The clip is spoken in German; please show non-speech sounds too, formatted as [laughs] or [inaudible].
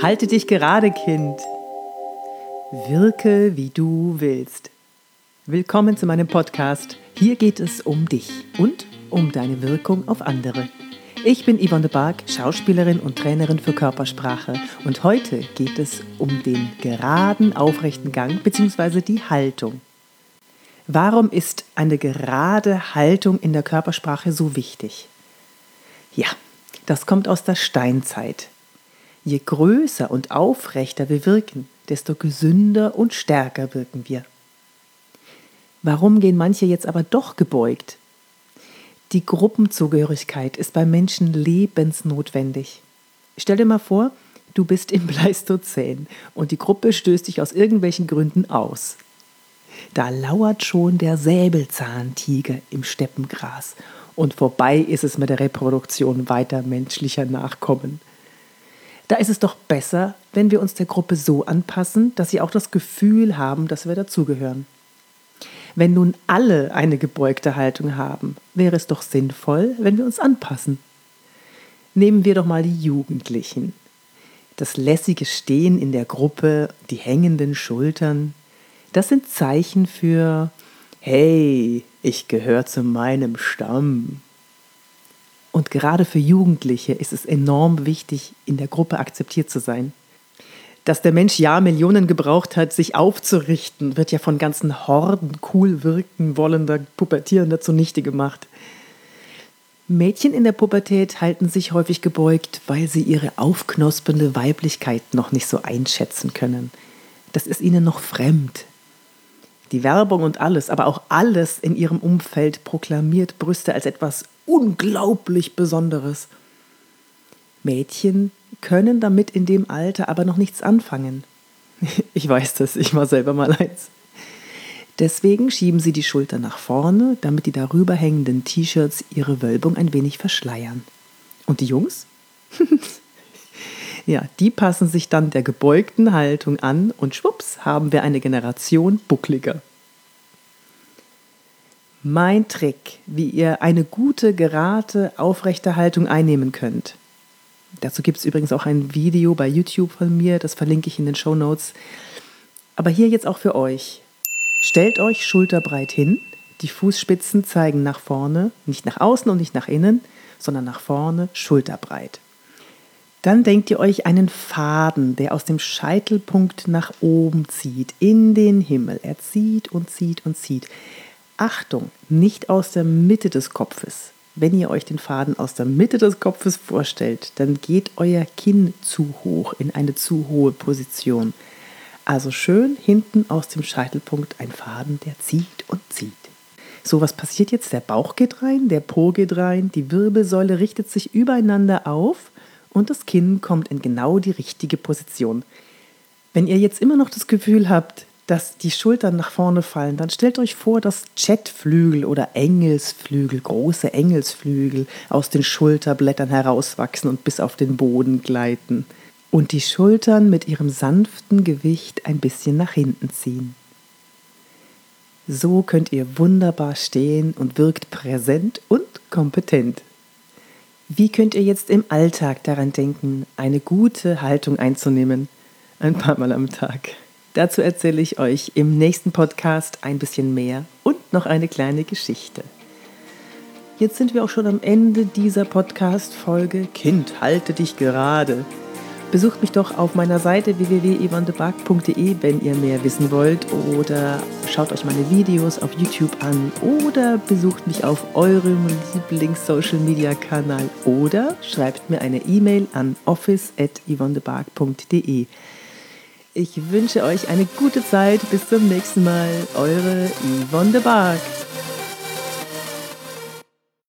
Halte dich gerade, Kind. Wirke, wie du willst. Willkommen zu meinem Podcast. Hier geht es um dich und um deine Wirkung auf andere. Ich bin Yvonne de Barg, Schauspielerin und Trainerin für Körpersprache und heute geht es um den geraden, aufrechten Gang bzw. die Haltung. Warum ist eine gerade Haltung in der Körpersprache so wichtig? Ja, das kommt aus der Steinzeit. Je größer und aufrechter wir wirken, desto gesünder und stärker wirken wir. Warum gehen manche jetzt aber doch gebeugt? Die Gruppenzugehörigkeit ist bei Menschen lebensnotwendig. Stell dir mal vor, du bist im [laughs] Pleistozän und die Gruppe stößt dich aus irgendwelchen Gründen aus. Da lauert schon der Säbelzahntiger im Steppengras und vorbei ist es mit der Reproduktion weiter menschlicher Nachkommen. Da ist es doch besser, wenn wir uns der Gruppe so anpassen, dass sie auch das Gefühl haben, dass wir dazugehören. Wenn nun alle eine gebeugte Haltung haben, wäre es doch sinnvoll, wenn wir uns anpassen. Nehmen wir doch mal die Jugendlichen. Das lässige Stehen in der Gruppe, die hängenden Schultern, das sind Zeichen für, hey, ich gehöre zu meinem Stamm. Und gerade für Jugendliche ist es enorm wichtig, in der Gruppe akzeptiert zu sein. Dass der Mensch ja Millionen gebraucht hat, sich aufzurichten, wird ja von ganzen Horden cool wirken wollender Pubertierender zunichte gemacht. Mädchen in der Pubertät halten sich häufig gebeugt, weil sie ihre aufknospende Weiblichkeit noch nicht so einschätzen können. Das ist ihnen noch fremd. Die Werbung und alles, aber auch alles in ihrem Umfeld proklamiert Brüste als etwas unglaublich Besonderes. Mädchen können damit in dem Alter aber noch nichts anfangen. [laughs] Ich weiß das, ich war selber mal eins. Deswegen schieben sie die Schulter nach vorne, damit die darüber hängenden T-Shirts ihre Wölbung ein wenig verschleiern. Und die Jungs? [laughs] ja, die passen sich dann der gebeugten Haltung an und schwupps haben wir eine Generation buckliger. Mein Trick, wie ihr eine gute, gerade, aufrechte Haltung einnehmen könnt. Dazu gibt es übrigens auch ein Video bei YouTube von mir, das verlinke ich in den Show Notes. Aber hier jetzt auch für euch. Stellt euch schulterbreit hin, die Fußspitzen zeigen nach vorne, nicht nach außen und nicht nach innen, sondern nach vorne, schulterbreit. Dann denkt ihr euch einen Faden, der aus dem Scheitelpunkt nach oben zieht, in den Himmel. Er zieht und zieht und zieht. Achtung, nicht aus der Mitte des Kopfes. Wenn ihr euch den Faden aus der Mitte des Kopfes vorstellt, dann geht euer Kinn zu hoch in eine zu hohe Position. Also schön hinten aus dem Scheitelpunkt ein Faden, der zieht und zieht. So, was passiert jetzt? Der Bauch geht rein, der Po geht rein, die Wirbelsäule richtet sich übereinander auf und das Kinn kommt in genau die richtige Position. Wenn ihr jetzt immer noch das Gefühl habt, dass die Schultern nach vorne fallen, dann stellt euch vor, dass Jetflügel oder Engelsflügel, große Engelsflügel aus den Schulterblättern herauswachsen und bis auf den Boden gleiten und die Schultern mit ihrem sanften Gewicht ein bisschen nach hinten ziehen. So könnt ihr wunderbar stehen und wirkt präsent und kompetent. Wie könnt ihr jetzt im Alltag daran denken, eine gute Haltung einzunehmen? Ein paar Mal am Tag. Dazu erzähle ich euch im nächsten Podcast ein bisschen mehr und noch eine kleine Geschichte. Jetzt sind wir auch schon am Ende dieser Podcast-Folge. Kind, halte dich gerade. Besucht mich doch auf meiner Seite www.evandebark.de, wenn ihr mehr wissen wollt oder schaut euch meine Videos auf YouTube an oder besucht mich auf eurem Lieblings-Social-Media-Kanal oder schreibt mir eine E-Mail an office.yvonnebark.de. Ich wünsche euch eine gute Zeit. Bis zum nächsten Mal. Eure Yvonne de Barg.